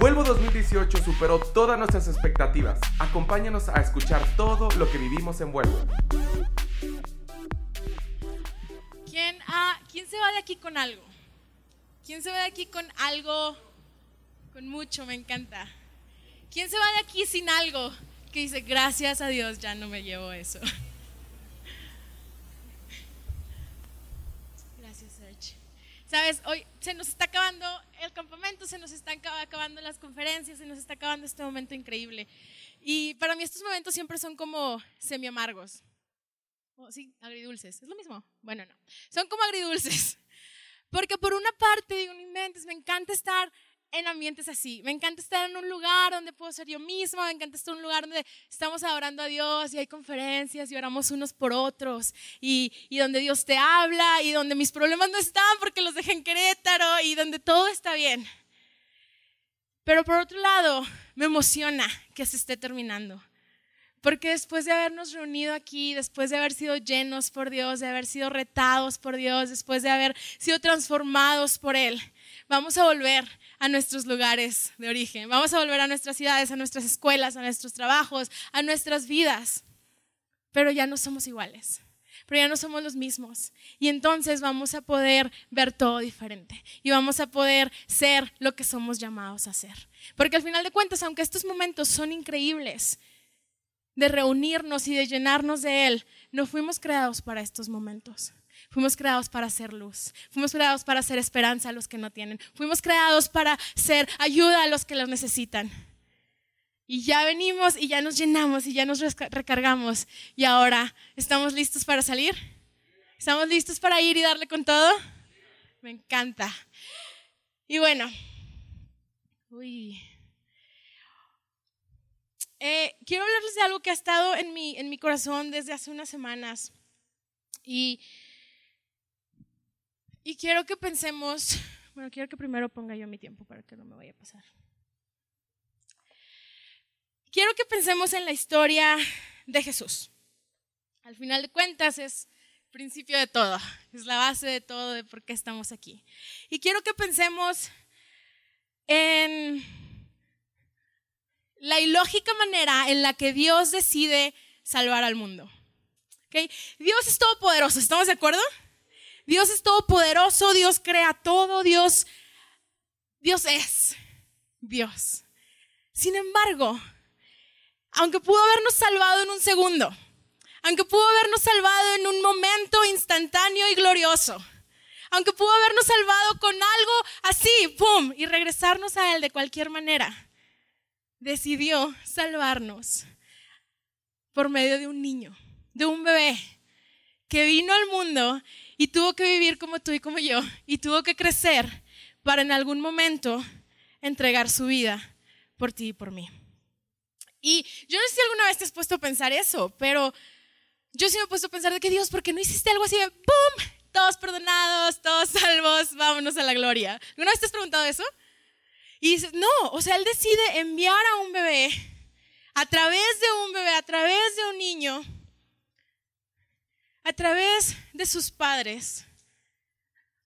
Vuelvo 2018 superó todas nuestras expectativas. Acompáñanos a escuchar todo lo que vivimos en Vuelvo. ¿Quién, ah, ¿Quién se va de aquí con algo? ¿Quién se va de aquí con algo? Con mucho, me encanta. ¿Quién se va de aquí sin algo? Que dice, gracias a Dios ya no me llevo eso. Gracias, Serge. Sabes, hoy se nos está acabando el campamento, se nos están acabando las conferencias, se nos está acabando este momento increíble. Y para mí estos momentos siempre son como semi amargos. Oh, sí, agridulces. ¿Es lo mismo? Bueno, no. Son como agridulces. Porque por una parte digo, no inventes, me encanta estar en ambientes así. Me encanta estar en un lugar donde puedo ser yo misma, me encanta estar en un lugar donde estamos adorando a Dios y hay conferencias y oramos unos por otros y, y donde Dios te habla y donde mis problemas no están porque los dejé en Querétaro y donde todo está bien. Pero por otro lado, me emociona que se esté terminando. Porque después de habernos reunido aquí, después de haber sido llenos por Dios, de haber sido retados por Dios, después de haber sido transformados por Él, vamos a volver a nuestros lugares de origen, vamos a volver a nuestras ciudades, a nuestras escuelas, a nuestros trabajos, a nuestras vidas. Pero ya no somos iguales, pero ya no somos los mismos. Y entonces vamos a poder ver todo diferente y vamos a poder ser lo que somos llamados a ser. Porque al final de cuentas, aunque estos momentos son increíbles, de reunirnos y de llenarnos de Él, no fuimos creados para estos momentos. Fuimos creados para hacer luz. Fuimos creados para hacer esperanza a los que no tienen. Fuimos creados para ser ayuda a los que los necesitan. Y ya venimos y ya nos llenamos y ya nos recargamos. Y ahora, ¿estamos listos para salir? ¿Estamos listos para ir y darle con todo? Me encanta. Y bueno, uy. Eh, quiero hablarles de algo que ha estado en mi, en mi corazón desde hace unas semanas. Y, y quiero que pensemos, bueno, quiero que primero ponga yo mi tiempo para que no me vaya a pasar. Quiero que pensemos en la historia de Jesús. Al final de cuentas es el principio de todo, es la base de todo de por qué estamos aquí. Y quiero que pensemos en la ilógica manera en la que Dios decide salvar al mundo. ¿Okay? Dios es todopoderoso, ¿estamos de acuerdo? Dios es todopoderoso, Dios crea todo, Dios, Dios es Dios. Sin embargo, aunque pudo habernos salvado en un segundo, aunque pudo habernos salvado en un momento instantáneo y glorioso, aunque pudo habernos salvado con algo así, ¡pum!, y regresarnos a Él de cualquier manera, decidió salvarnos por medio de un niño, de un bebé que vino al mundo y tuvo que vivir como tú y como yo y tuvo que crecer para en algún momento entregar su vida por ti y por mí. Y yo no sé si alguna vez te has puesto a pensar eso, pero yo sí me he puesto a pensar de que Dios, ¿por qué no hiciste algo así de ¡pum! Todos perdonados, todos salvos, vámonos a la gloria. ¿Alguna vez te has preguntado eso? Y no, o sea, él decide enviar a un bebé, a través de un bebé, a través de un niño, a través de sus padres,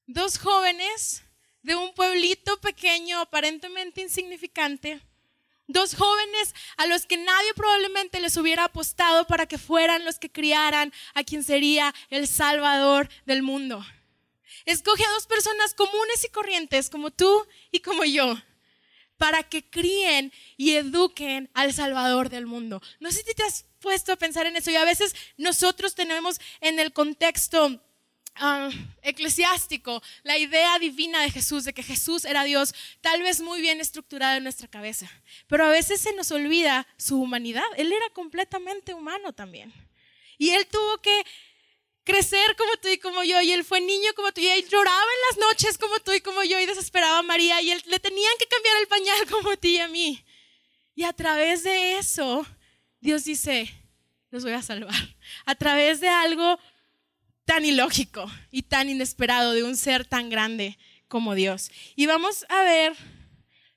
dos jóvenes de un pueblito pequeño, aparentemente insignificante, dos jóvenes a los que nadie probablemente les hubiera apostado para que fueran los que criaran a quien sería el Salvador del mundo. Escoge a dos personas comunes y corrientes como tú y como yo para que críen y eduquen al Salvador del mundo. No sé si te has puesto a pensar en eso y a veces nosotros tenemos en el contexto ah, eclesiástico la idea divina de Jesús, de que Jesús era Dios, tal vez muy bien estructurada en nuestra cabeza, pero a veces se nos olvida su humanidad. Él era completamente humano también. Y él tuvo que crecer como tú y como yo, y él fue niño como tú, y él lloraba en las noches como tú y como yo, y desesperaba a María, y él le tenían que cambiar el pañal como a ti y a mí. Y a través de eso, Dios dice, los voy a salvar. A través de algo tan ilógico y tan inesperado de un ser tan grande como Dios. Y vamos a ver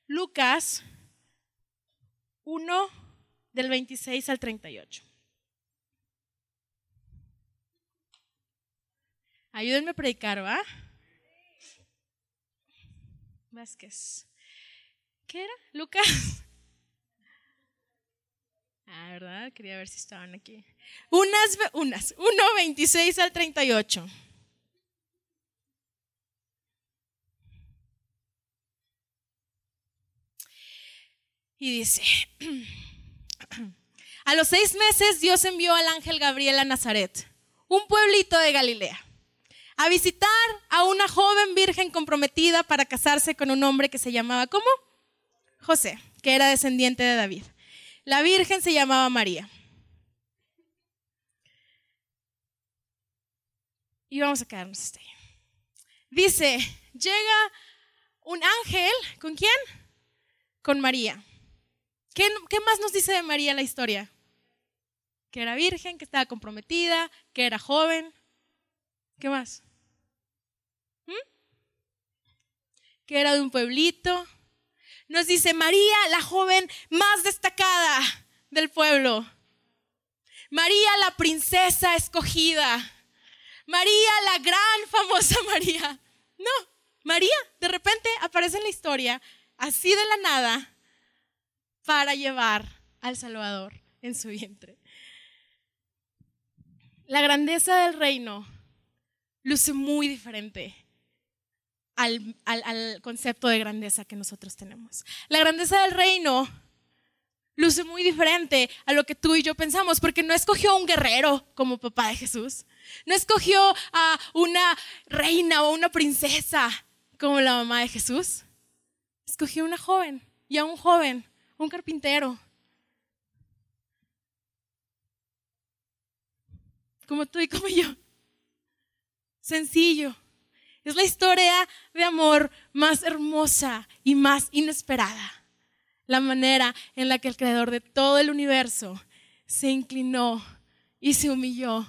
Lucas 1 del 26 al 38. Ayúdenme a predicar, ¿va? Vázquez. ¿Qué era? Lucas. Ah, ¿verdad? Quería ver si estaban aquí. Unas, unas, 1, 26 al 38. Y dice, a los seis meses Dios envió al ángel Gabriel a Nazaret, un pueblito de Galilea, a visitar a una joven virgen comprometida para casarse con un hombre que se llamaba, ¿cómo? José, que era descendiente de David. La virgen se llamaba María. Y vamos a quedarnos hasta ahí. Dice, llega un ángel, ¿con quién? Con María. ¿Qué, ¿Qué, más nos dice de María la historia? Que era virgen, que estaba comprometida, que era joven. ¿Qué más? Que era de un pueblito. Nos dice María, la joven más destacada del pueblo. María, la princesa escogida. María, la gran famosa María. No, María de repente aparece en la historia, así de la nada, para llevar al Salvador en su vientre. La grandeza del reino luce muy diferente al, al, concepto de grandeza que nosotros tenemos. La grandeza del reino luce muy diferente a lo que tú y yo pensamos, porque no escogió a un guerrero como papá de Jesús, no escogió a una reina o una princesa como la mamá de Jesús, escogió a una joven y a un joven un carpintero. Como tú y como yo. Sencillo. Es la historia de amor más hermosa y más inesperada. La manera en la que el creador de todo el universo se inclinó y se humilló.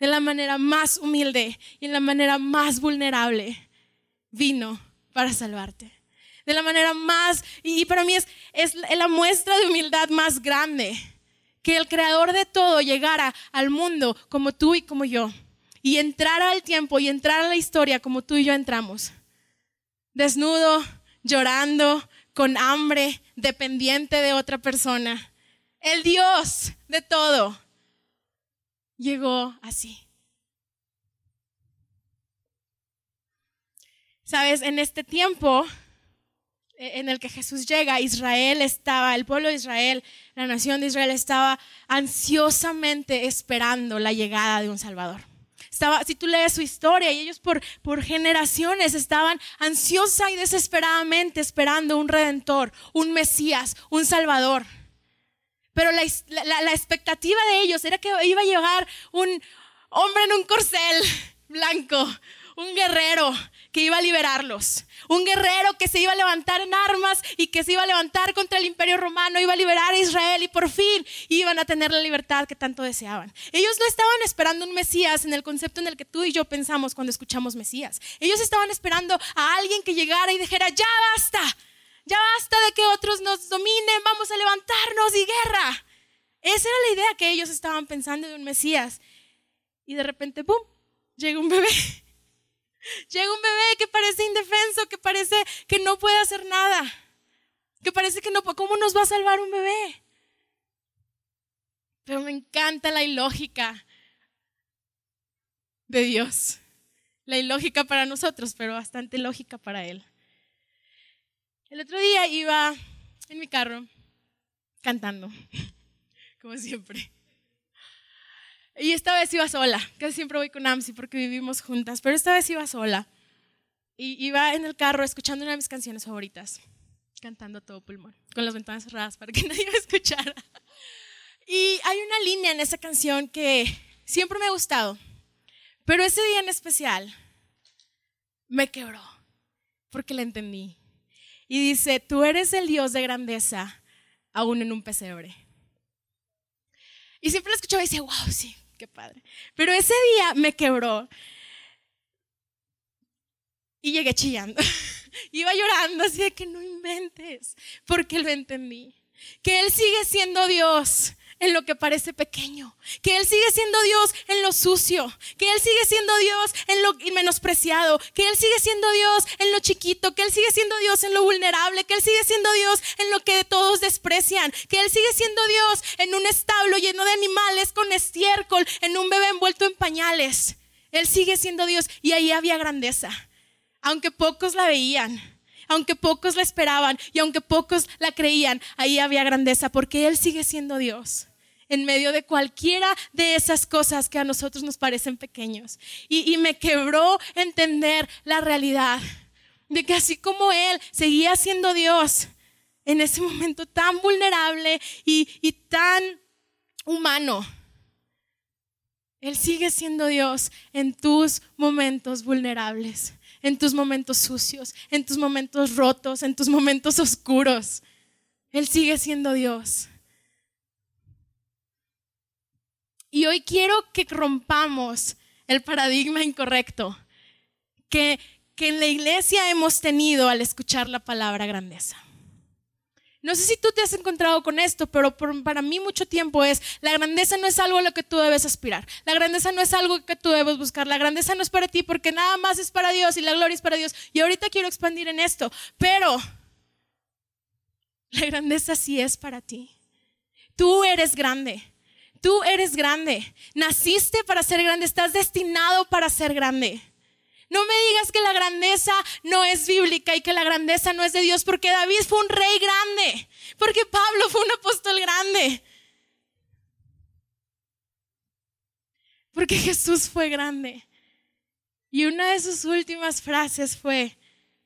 De la manera más humilde y en la manera más vulnerable vino para salvarte de la manera más, y para mí es, es la muestra de humildad más grande, que el creador de todo llegara al mundo como tú y como yo, y entrara al tiempo y entrara a la historia como tú y yo entramos, desnudo, llorando, con hambre, dependiente de otra persona. El Dios de todo llegó así. Sabes, en este tiempo e, en el que Jesús llega, Israel estaba, el pueblo de Israel, la nación de Israel estaba ansiosamente esperando la llegada de un Salvador. Si tú lees su historia, y ellos por, por generaciones estaban ansiosa y desesperadamente esperando un redentor, un Mesías, un Salvador. Pero la, la expectativa de ellos era que iba a llegar un hombre en un corcel blanco, un guerrero que iba a liberarlos. Un guerrero que se iba a levantar en armas y que se iba a levantar contra el imperio romano, iba a liberar a Israel y por fin iban a tener la libertad que tanto deseaban. Ellos no estaban esperando un Mesías en el concepto en el que tú y yo pensamos cuando escuchamos Mesías. Ellos estaban esperando a alguien que llegara y dijera, ya basta, ya basta de que otros nos dominen, vamos a levantarnos y guerra. Esa era la idea que ellos estaban pensando de un Mesías. Y de repente, ¡pum!, llega un bebé Llega un bebé que parece indefenso, que parece que no puede hacer nada, que parece que no, ¿cómo nos va a salvar un bebé? Pero me encanta la ilógica de Dios. La ilógica para nosotros, pero bastante lógica para Él. El otro día iba en mi carro cantando, como siempre. Y esta vez iba sola, casi siempre voy con Amsi porque vivimos juntas, pero esta vez iba sola. Y iba en el carro escuchando una de mis canciones favoritas, cantando todo pulmón, con las ventanas cerradas para que nadie me escuchara. Y hay una línea en esa canción que siempre me ha gustado, pero ese día en especial me quebró porque la entendí. Y dice, tú eres el Dios de grandeza, aún en un pesebre. Y siempre la escuchaba y decía, wow, sí, qué padre. Pero ese día me quebró. Y llegué chillando. Iba llorando así de que no inventes, porque lo entendí. Que Él sigue siendo Dios en lo que parece pequeño, que Él sigue siendo Dios en lo sucio, que Él sigue siendo Dios en lo menospreciado, que Él sigue siendo Dios en lo chiquito, que Él sigue siendo Dios en lo vulnerable, que Él sigue siendo Dios en lo que todos desprecian, que Él sigue siendo Dios en un establo lleno de animales con estiércol, en un bebé envuelto en pañales. Él sigue siendo Dios y ahí había grandeza, aunque pocos la veían aunque pocos la esperaban y aunque pocos la creían, ahí había grandeza porque Él sigue siendo Dios en medio de cualquiera de esas cosas que a nosotros nos parecen pequeños. Y, me quebró entender la realidad de que así como Él seguía siendo Dios en ese momento tan vulnerable y, tan humano, Él sigue siendo Dios en tus momentos vulnerables, en tus momentos sucios, en tus momentos rotos, en tus momentos oscuros. Él sigue siendo Dios. Y hoy quiero que rompamos el paradigma incorrecto que, que en la iglesia hemos tenido al escuchar la palabra grandeza. No sé si tú te has encontrado con esto, pero para mí mucho tiempo es, la grandeza no es algo a lo que tú debes aspirar. La grandeza no es algo que tú debes buscar. La grandeza no es para ti porque nada más es para Dios y la gloria es para Dios. Y ahorita quiero expandir en esto, pero la grandeza sí es para ti. Tú eres grande. Tú eres grande. Naciste para ser grande. Estás destinado para ser grande. No me digas que la grandeza no es bíblica y que la grandeza no es de Dios, porque David fue un rey grande, porque Pablo fue un apóstol grande, porque Jesús fue grande. Y una de sus últimas frases fue,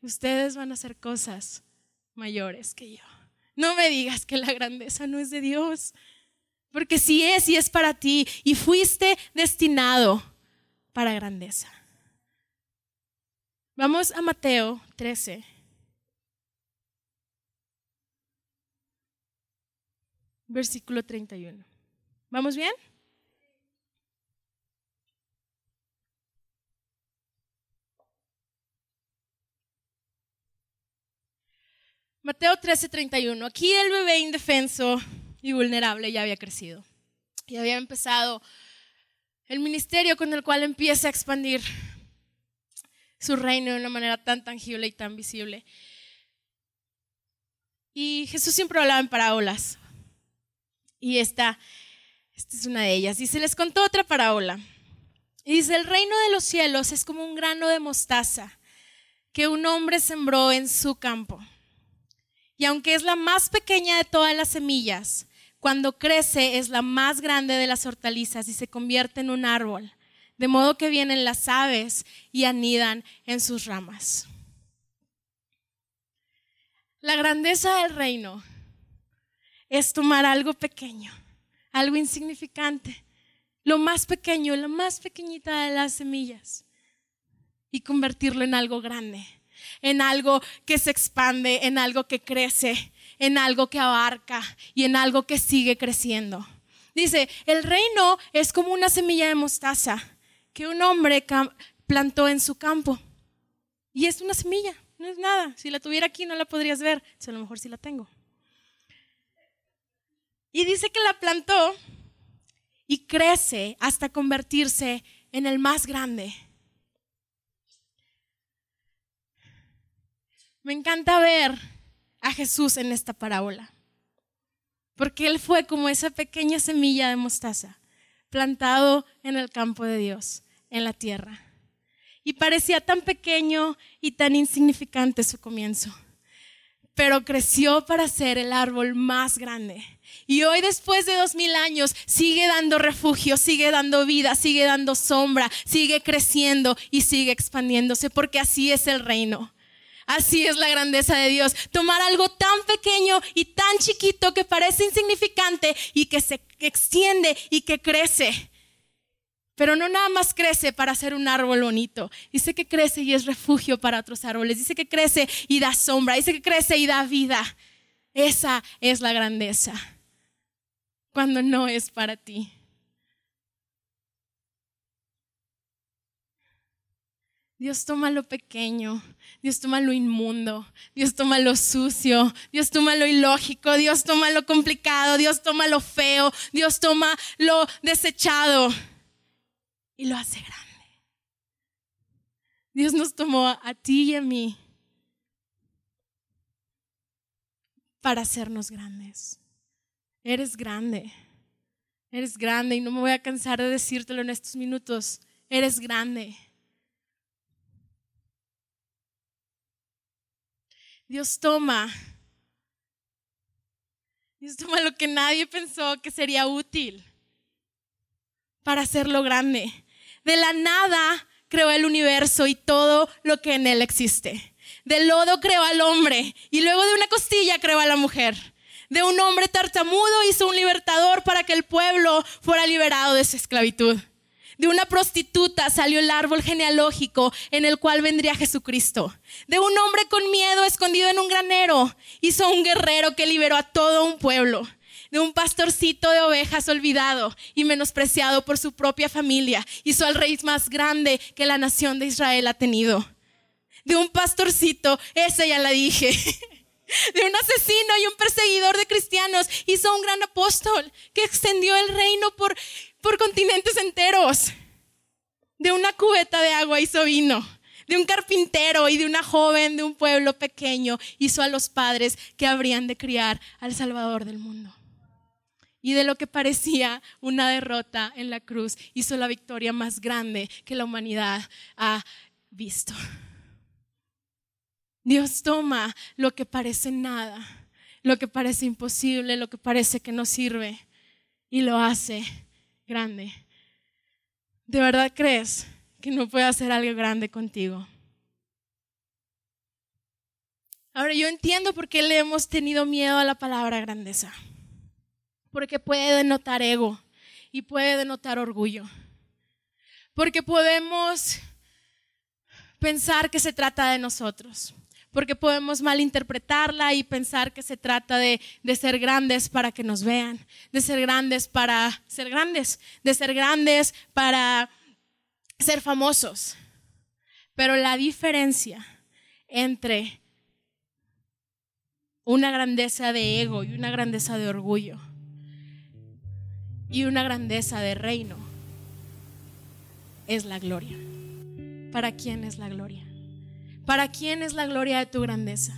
ustedes van a hacer cosas mayores que yo. No me digas que la grandeza no es de Dios. Porque si es y es para ti y fuiste destinado para grandeza. Vamos a Mateo 13. Versículo 31. ¿Vamos bien? Mateo 13, 31. Aquí el bebé indefenso y vulnerable ya había crecido. Y había empezado el ministerio con el cual empieza a expandir su reino de una manera tan tangible y tan visible. Y Jesús siempre hablaba en parábolas. Y esta, esta es una de ellas. Y se les contó otra parábola. Y dice, el reino de los cielos es como un grano de mostaza que un hombre sembró en su campo. Y aunque es la más pequeña de todas las semillas, cuando crece es la más grande de las hortalizas y se convierte en un árbol, de modo que vienen las aves y anidan en sus ramas. La grandeza del reino es tomar algo pequeño, algo insignificante, lo más pequeño, la más pequeñita de las semillas, y convertirlo en algo grande, en algo que se expande, en algo que crece, en algo que abarca y en algo que sigue creciendo. Dice, el reino es como una semilla de mostaza que un hombre plantó en su campo. Y es una semilla, no es nada. Si la tuviera aquí no la podrías ver, a lo mejor sí la tengo. Y dice que la plantó y crece hasta convertirse en el más grande. Me encanta ver a Jesús en esta parábola. Porque Él fue como esa pequeña semilla de mostaza, plantado en el campo de Dios, en la tierra. Y parecía tan pequeño y tan insignificante su comienzo, pero creció para ser el árbol más grande. Y hoy, después de dos mil años, sigue dando refugio, sigue dando vida, sigue dando sombra, sigue creciendo y sigue expandiéndose, porque así es el reino. Así es la grandeza de Dios. Tomar algo tan pequeño y tan chiquito que parece insignificante y que se extiende y que crece. Pero no nada más crece para ser un árbol bonito. Dice que crece y es refugio para otros árboles. Dice que crece y da sombra. Dice que crece y da vida. Esa es la grandeza. Cuando no es para ti. Dios toma lo pequeño, Dios toma lo inmundo, Dios toma lo sucio, Dios toma lo ilógico, Dios toma lo complicado, Dios toma lo feo, Dios toma lo desechado y lo hace grande. Dios nos tomó a ti y a mí para hacernos grandes. Eres grande, eres grande y no me voy a cansar de decírtelo en estos minutos. Eres grande. Dios toma. Dios toma lo que nadie pensó que sería útil para hacerlo grande. De la nada creó el universo y todo lo que en él existe. Del lodo creó al hombre y luego de una costilla creó a la mujer. De un hombre tartamudo hizo un libertador para que el pueblo fuera liberado de su esclavitud. De una prostituta salió el árbol genealógico en el cual vendría Jesucristo. De un hombre con miedo escondido en un granero hizo un guerrero que liberó a todo un pueblo. De un pastorcito de ovejas olvidado y menospreciado por su propia familia hizo al rey más grande que la nación de Israel ha tenido. De un pastorcito, esa ya la dije. de un asesino y un perseguidor de cristianos, hizo un gran apóstol que extendió el reino por por continentes enteros. De una cubeta de agua hizo vino. De un carpintero y de una joven de un pueblo pequeño hizo a los padres que habrían de criar al Salvador del mundo. Y de lo que parecía una derrota en la cruz hizo la victoria más grande que la humanidad ha visto. Dios toma lo que parece nada, lo que parece imposible, lo que parece que no sirve, y lo hace grande. ¿De verdad crees que no puede hacer algo grande contigo? Ahora yo entiendo por qué le hemos tenido miedo a la palabra grandeza. Porque puede denotar ego y puede denotar orgullo. Porque podemos pensar que se trata de nosotros porque podemos malinterpretarla y pensar que se trata de, ser grandes para que nos vean, de ser grandes para ser grandes, de ser grandes para ser famosos. Pero la diferencia entre una grandeza de ego y una grandeza de orgullo y una grandeza de reino es la gloria. ¿Para quién es la gloria? ¿Para quién es la gloria de tu grandeza?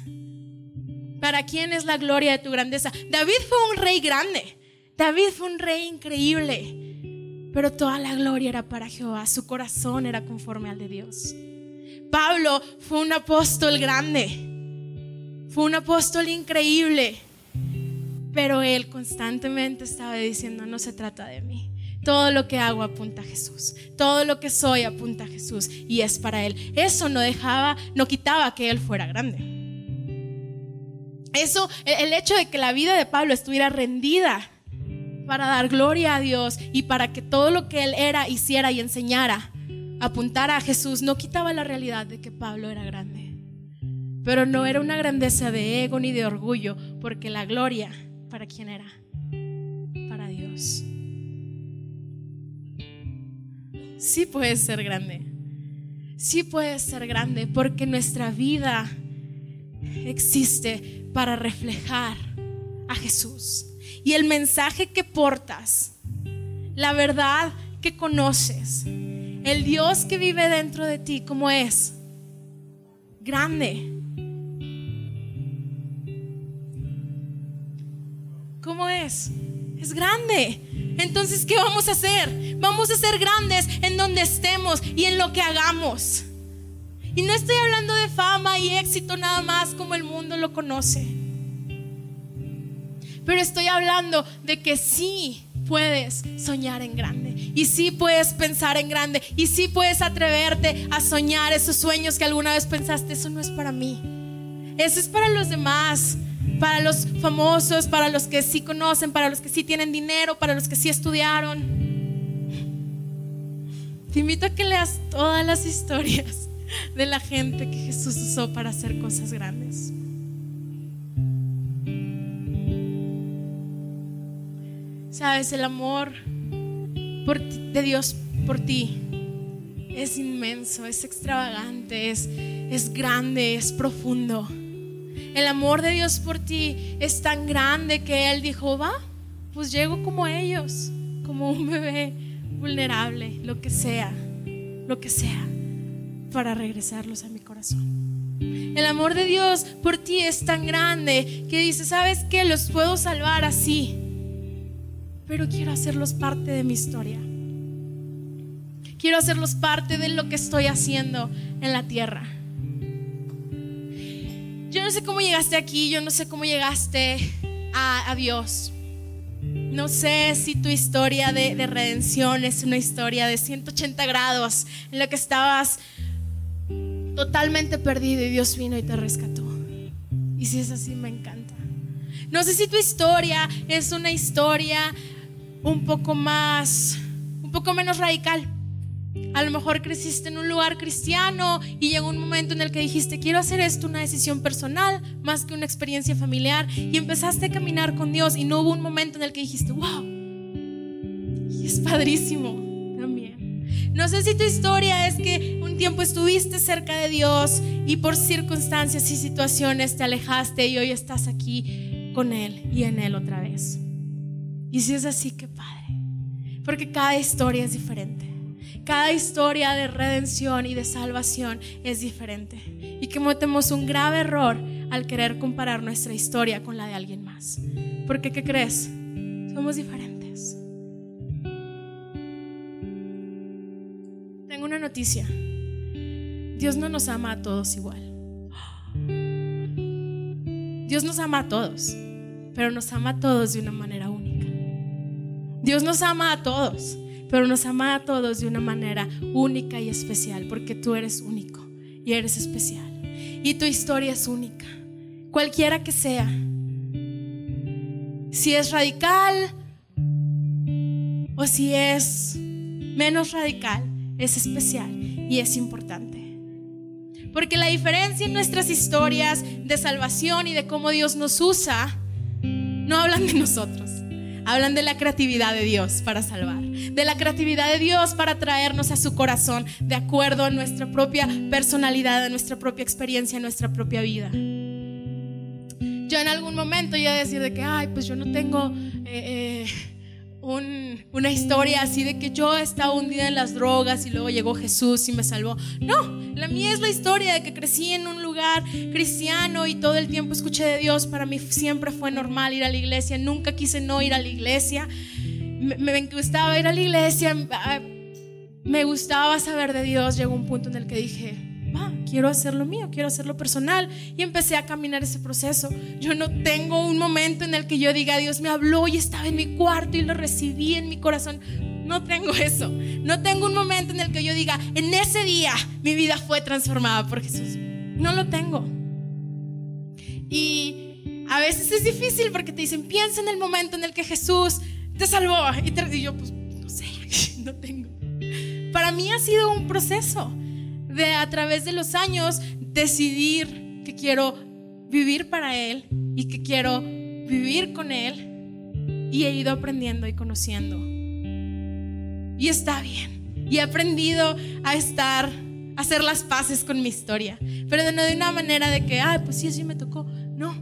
¿Para quién es la gloria de tu grandeza? David fue un rey grande. David fue un rey increíble. Pero toda la gloria era para Jehová. Su corazón era conforme al de Dios. Pablo fue un apóstol grande. Fue un apóstol increíble. Pero él constantemente estaba diciendo, no se trata de mí. Todo lo que hago apunta a Jesús. Todo lo que soy apunta a Jesús y es para Él. Eso no dejaba, no quitaba que Él fuera grande. Eso, el hecho de que la vida de Pablo estuviera rendida para dar gloria a Dios y para que todo lo que Él era, hiciera y enseñara apuntara a Jesús, no quitaba la realidad de que Pablo era grande. Pero no era una grandeza de ego ni de orgullo, porque la gloria, ¿para quién era? Para Dios sí puedes ser grande. Sí puedes ser grande porque nuestra vida existe para reflejar a Jesús. Y el mensaje que portas, la verdad que conoces, el Dios que vive dentro de ti, ¿cómo es? Grande. ¿Cómo es? Es grande. Entonces, ¿qué vamos a hacer? Vamos a ser grandes en donde estemos y en lo que hagamos. Y no estoy hablando de fama y éxito nada más como el mundo lo conoce. Pero estoy hablando de que sí puedes soñar en grande. Y sí puedes pensar en grande. Y sí puedes atreverte a soñar esos sueños que alguna vez pensaste, eso no es para mí. Eso es para los demás para los famosos, para los que sí conocen, para los que sí tienen dinero, para los que sí estudiaron. Te invito a que leas todas las historias de la gente que Jesús usó para hacer cosas grandes. Sabes, el amor de Dios por ti es inmenso, es extravagante, es, es grande, es profundo. El amor de Dios por ti es tan grande que Él dijo, va, pues llego como ellos, como un bebé vulnerable, lo que sea, lo que sea, para regresarlos a mi corazón. El amor de Dios por ti es tan grande que dice, ¿sabes qué? Los puedo salvar así, pero quiero hacerlos parte de mi historia. Quiero hacerlos parte de lo que estoy haciendo en la tierra. Yo no sé cómo llegaste aquí, yo no sé cómo llegaste a, Dios. No sé si tu historia de, de, redención es una historia de 180 grados en la que estabas totalmente perdido y Dios vino y te rescató. Y si es así, me encanta. No sé si tu historia es una historia un poco más, un poco menos radical. A lo mejor creciste en un lugar cristiano y llegó un momento en el que dijiste, quiero hacer esto una decisión personal más que una experiencia familiar. Y empezaste a caminar con Dios y no hubo un momento en el que dijiste, wow, y es padrísimo también. No sé si tu historia es que un tiempo estuviste cerca de Dios y por circunstancias y situaciones te alejaste y hoy estás aquí con Él y en Él otra vez. Y si es así, qué padre. Porque cada historia es diferente. Cada historia de redención y de salvación es diferente. Y cometemos un grave error al querer comparar nuestra historia con la de alguien más. Porque, ¿qué crees? Somos diferentes. Tengo una noticia. Dios no nos ama a todos igual. Dios nos ama a todos, pero nos ama a todos de una manera única. Dios nos ama a todos, pero nos ama a todos de una manera única y especial, porque tú eres único y eres especial. Y tu historia es única, cualquiera que sea. Si es radical o si es menos radical, es especial y es importante. Porque la diferencia en nuestras historias de salvación y de cómo Dios nos usa, no hablan de nosotros Hablan de la creatividad de Dios para salvar, de la creatividad de Dios para traernos a su corazón de acuerdo a nuestra propia personalidad, a nuestra propia experiencia, a nuestra propia vida. Yo en algún momento iba a decir de que, ay, pues yo no tengo... Eh, eh, una historia así de que yo estaba hundida en las drogas y luego llegó Jesús y me salvó. No, la mía es la historia de que crecí en un cristiano y todo el tiempo escuché de Dios. Para mí siempre fue normal ir a la iglesia, nunca quise no ir a la iglesia. Me, gustaba ir a la iglesia, ah, me gustaba saber de Dios. Llegó un punto en el que dije, quiero hacerlo mío, quiero hacerlo personal. Y empecé a caminar ese proceso. Yo no tengo un momento en el que yo diga, Dios me habló y estaba en mi cuarto y lo recibí en mi corazón. No tengo eso. No tengo un momento en el que yo diga, en ese día mi vida fue transformada por Jesús. No lo tengo. Y a veces es difícil porque te dicen, piensa en el momento en el que Jesús te salvó. Y, te, y yo, pues, no sé, no tengo. Para mí ha sido un proceso de a través de los años decidir que quiero vivir para Él y que quiero vivir con Él. Y he ido aprendiendo y conociendo. Y está bien. Y he aprendido a estar, hacer las paces con mi historia. Pero no de una manera de que, ay, pues sí, así me tocó. No,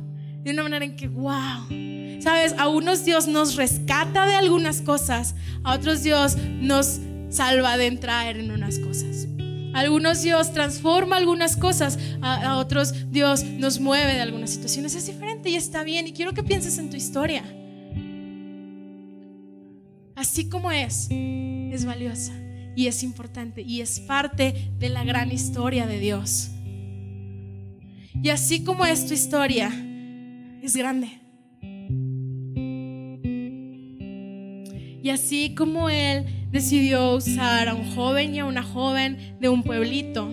de una manera en que, wow. Sabes, a unos Dios nos rescata de algunas cosas, a otros Dios nos salva de entrar en unas cosas algunos Dios transforma algunas cosas, a, otros Dios nos mueve de algunas situaciones. Es diferente y está bien. Y quiero que pienses en tu historia. Así como es, es valiosa y es importante y es parte de la gran historia de Dios. Y así como es tu historia, es grande. Y así como Él decidió usar a un joven y a una joven de un pueblito,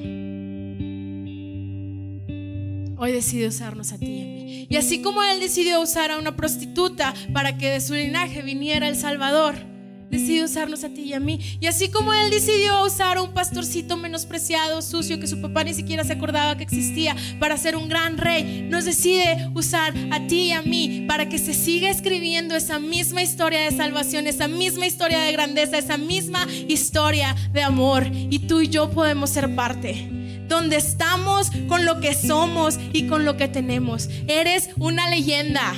hoy decide usarnos a ti y a mí. Y así como Él decidió usar a una prostituta para que de su linaje viniera el Salvador, decide usarnos a ti y a mí. Y así como Él decidió usar a un pastorcito menospreciado, sucio, que su papá ni siquiera se acordaba que existía, para ser un gran rey, nos decide usar a ti y a mí para que se siga escribiendo esa misma historia de salvación, esa misma historia de grandeza, esa misma historia de amor. Y tú y yo podemos ser parte donde estamos, con lo que somos y con lo que tenemos. Eres una leyenda.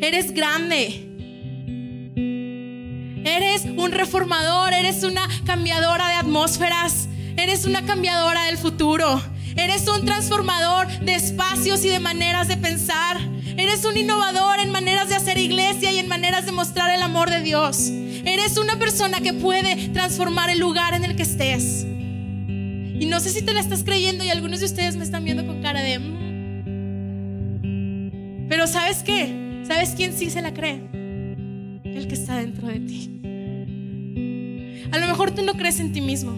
Eres grande. Eres un reformador, eres una cambiadora de atmósferas, eres una cambiadora del futuro. Eres un transformador de espacios y de maneras de pensar. Eres un innovador en maneras de hacer iglesia y en maneras de mostrar el amor de Dios. Eres una persona que puede transformar el lugar en el que estés. Y no sé si te la estás creyendo y algunos de ustedes me están viendo con cara de... Mm". Pero ¿sabes qué? ¿Sabes quién sí se la cree? El que está dentro de ti. A lo mejor tú no crees en ti mismo.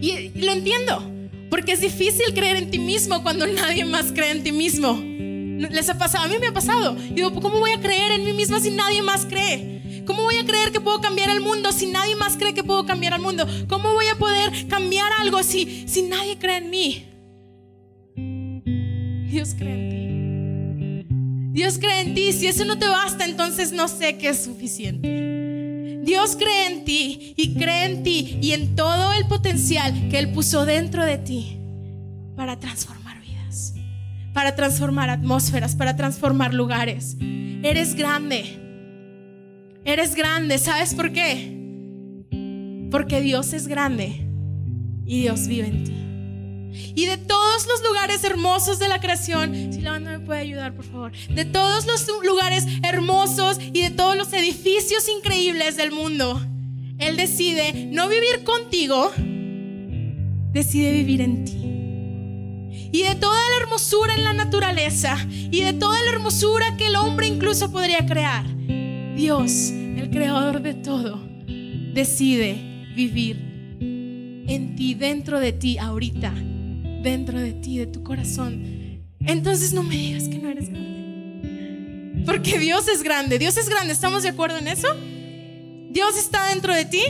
Y, lo entiendo, porque es difícil creer en ti mismo cuando nadie más cree en ti mismo. ¿Les ha pasado? A mí me ha pasado. Y digo, ¿cómo voy a creer en mí misma si nadie más cree? ¿Cómo voy a creer que puedo cambiar el mundo si nadie más cree que puedo cambiar el mundo? ¿Cómo voy a poder cambiar algo si, si nadie cree en mí? Dios cree en ti. Dios cree en ti. Si eso no te basta, entonces no sé qué es suficiente. Dios cree en ti y cree en ti y en todo el potencial que Él puso dentro de ti para transformar vidas, para transformar atmósferas, para transformar lugares. Eres grande. Eres grande. ¿Sabes por qué? Porque Dios es grande y Dios vive en ti. Y de todos los lugares hermosos de la creación, si la banda me puede ayudar, por favor, de todos los lugares hermosos y de todos los edificios increíbles del mundo, Él decide no vivir contigo, decide vivir en ti. Y de toda la hermosura en la naturaleza y de toda la hermosura que el hombre incluso podría crear, Dios, el creador de todo, decide vivir en ti, dentro de ti, ahorita dentro de ti, de tu corazón, entonces no me digas que no eres grande. Porque Dios es grande, Dios es grande, ¿estamos de acuerdo en eso? Dios está dentro de ti.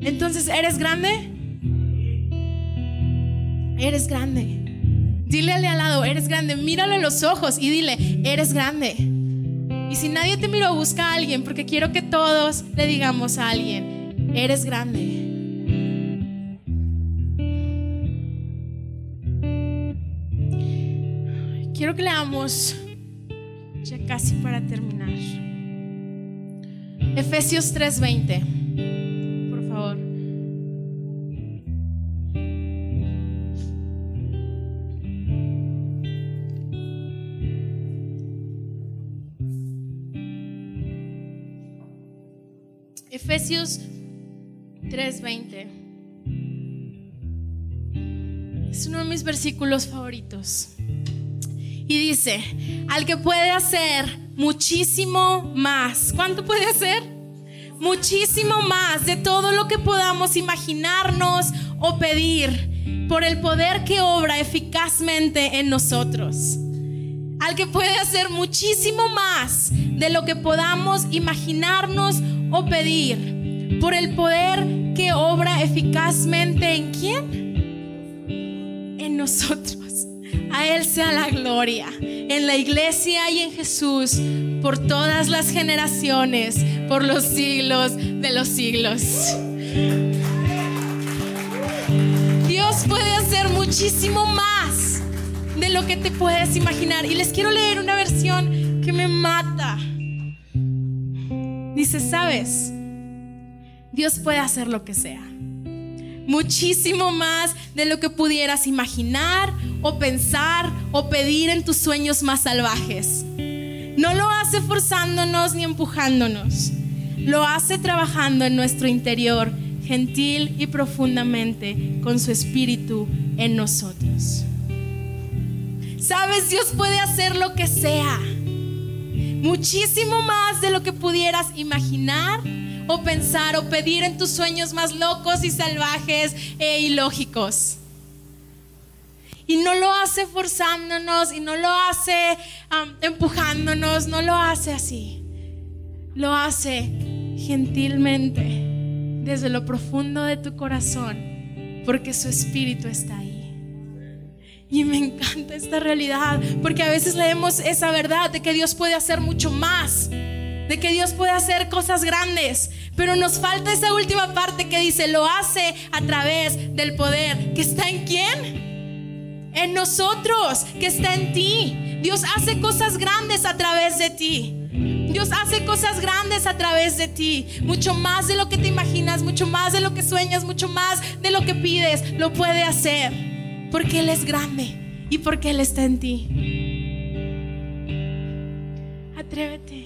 Entonces, ¿eres grande? Eres grande. Dile al lado, eres grande, mírale los ojos y dile, eres grande. Y si nadie te miró, busca a alguien, porque quiero que todos le digamos a alguien, eres grande. Quiero que leamos, ya casi para terminar, Efesios 3:20, por favor. Efesios 3:20. Es uno de mis versículos favoritos. Y dice, al que puede hacer muchísimo más. ¿Cuánto puede hacer? Muchísimo más de todo lo que podamos imaginarnos o pedir por el poder que obra eficazmente en nosotros. Al que puede hacer muchísimo más de lo que podamos imaginarnos o pedir por el poder que obra eficazmente en quién? En nosotros. Él sea la gloria en la iglesia y en Jesús por todas las generaciones, por los siglos de los siglos. Dios puede hacer muchísimo más de lo que te puedes imaginar. Y les quiero leer una versión que me mata. Dice, ¿sabes? Dios puede hacer lo que sea muchísimo más de lo que pudieras imaginar o pensar o pedir en tus sueños más salvajes. No lo hace forzándonos ni empujándonos, lo hace trabajando en nuestro interior, gentil y profundamente, con su espíritu en nosotros. Sabes, Dios puede hacer lo que sea, muchísimo más de lo que pudieras imaginar o pensar o pedir en tus sueños más locos y salvajes e ilógicos. Y no lo hace forzándonos y no lo hace empujándonos, no lo hace así. lo hace gentilmente desde lo profundo de tu corazón porque su espíritu está ahí. Y me encanta esta realidad porque a veces leemos esa verdad de que Dios puede hacer mucho más, de que Dios puede hacer cosas grandes, pero nos falta esa última parte que dice, lo hace a través del poder que está en quién? En nosotros, que está en ti. Dios hace cosas grandes a través de ti. Dios hace cosas grandes a través de ti, mucho más de lo que te imaginas, mucho más de lo que sueñas, mucho más de lo que pides, lo puede hacer, porque Él es grande y porque Él está en ti. Atrévete,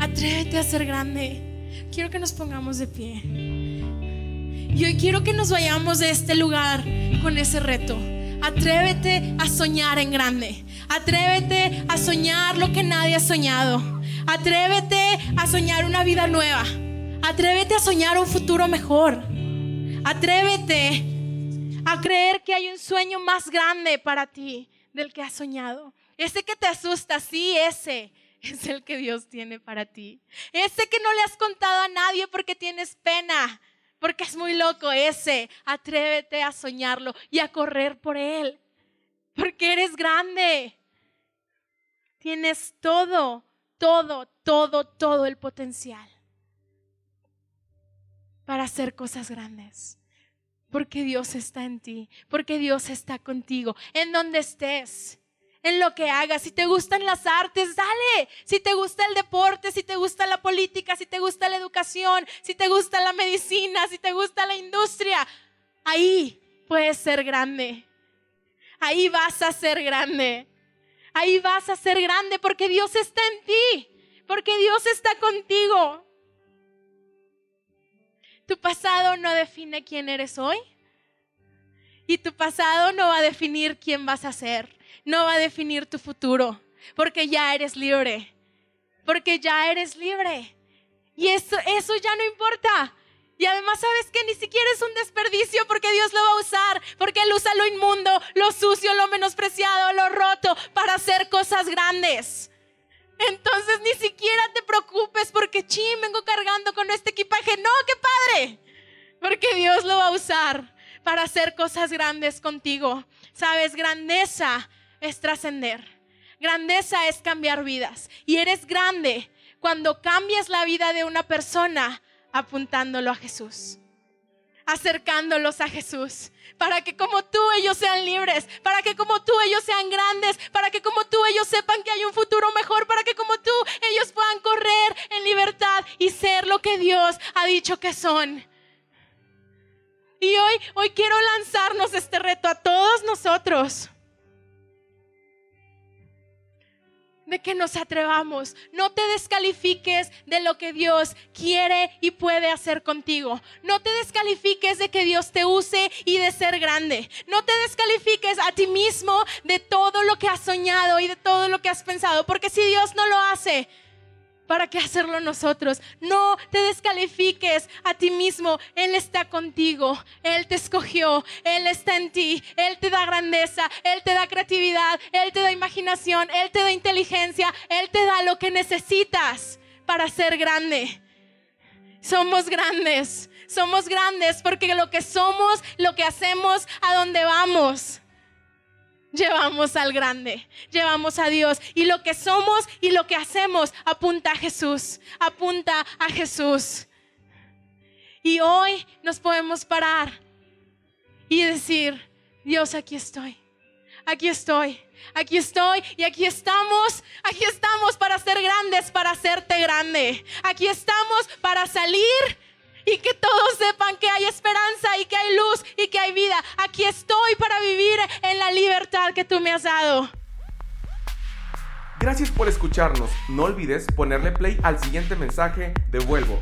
atrévete a ser grande. Quiero que nos pongamos de pie. Y hoy quiero que nos vayamos de este lugar con ese reto. Atrévete a soñar en grande. Atrévete a soñar lo que nadie ha soñado. Atrévete a soñar una vida nueva. Atrévete a soñar un futuro mejor. Atrévete a creer que hay un sueño más grande para ti del que has soñado. Ese que te asusta, sí, ese es el que Dios tiene para ti. Ese que no le has contado a nadie porque tienes pena, porque es muy loco, ese. Atrévete a soñarlo y a correr por él, porque eres grande. Tienes todo todo, todo, todo el potencial para hacer cosas grandes. Porque Dios está en ti, porque Dios está contigo, en donde estés, en lo que hagas. Si te gustan las artes, dale. Si te gusta el deporte, si te gusta la política, si te gusta la educación, si te gusta la medicina, si te gusta la industria, ahí puedes ser grande. Ahí vas a ser grande. Ahí vas a ser grande porque Dios está en ti, porque Dios está contigo. Tu pasado no define quién eres hoy y tu pasado no va a definir quién vas a ser, no va a definir tu futuro, porque ya eres libre, porque ya eres libre. Y eso, eso ya no importa. Y además sabes que ni siquiera es un desperdicio porque Dios lo va a usar, porque Él usa lo inmundo, lo sucio, lo menospreciado, lo roto para hacer cosas grandes. Entonces ni siquiera te preocupes porque ching, vengo cargando con este equipaje. No, qué padre. Porque Dios lo va a usar para hacer cosas grandes contigo. Sabes, grandeza es trascender. Grandeza es cambiar vidas. Y eres grande cuando cambias la vida de una persona apuntándolo a Jesús, acercándolos a Jesús, para que como tú ellos sean libres, para que como tú ellos sean grandes, para que como tú ellos sepan que hay un futuro mejor, para que como tú ellos puedan correr en libertad y ser lo que Dios ha dicho que son. Y hoy, hoy quiero lanzarnos este reto a todos nosotros. De que nos atrevamos. No te descalifiques de lo que Dios quiere y puede hacer contigo. No te descalifiques de que Dios te use y de ser grande. No te descalifiques a ti mismo de todo lo que has soñado y de todo lo que has pensado. Porque si Dios no lo hace, ¿Para qué hacerlo nosotros? No te descalifiques a ti mismo. Él está contigo. Él te escogió. Él está en ti. Él te da grandeza. Él te da creatividad. Él te da imaginación. Él te da inteligencia. Él te da lo que necesitas para ser grande. Somos grandes. Somos grandes porque lo que somos, lo que hacemos, a dónde vamos llevamos al grande, llevamos a Dios. Y lo que somos y lo que hacemos apunta a Jesús, apunta a Jesús. Y hoy nos podemos parar y decir, Dios, aquí estoy, aquí estoy, aquí estoy y aquí estamos, aquí estamos para ser grandes, para hacerte grande. Aquí estamos para salir y que todos sepan que hay esperanza y que hay luz y que hay vida. Aquí estoy para vivir en la libertad que tú me has dado. Gracias por escucharnos. No olvides ponerle play al siguiente mensaje de Vuelvo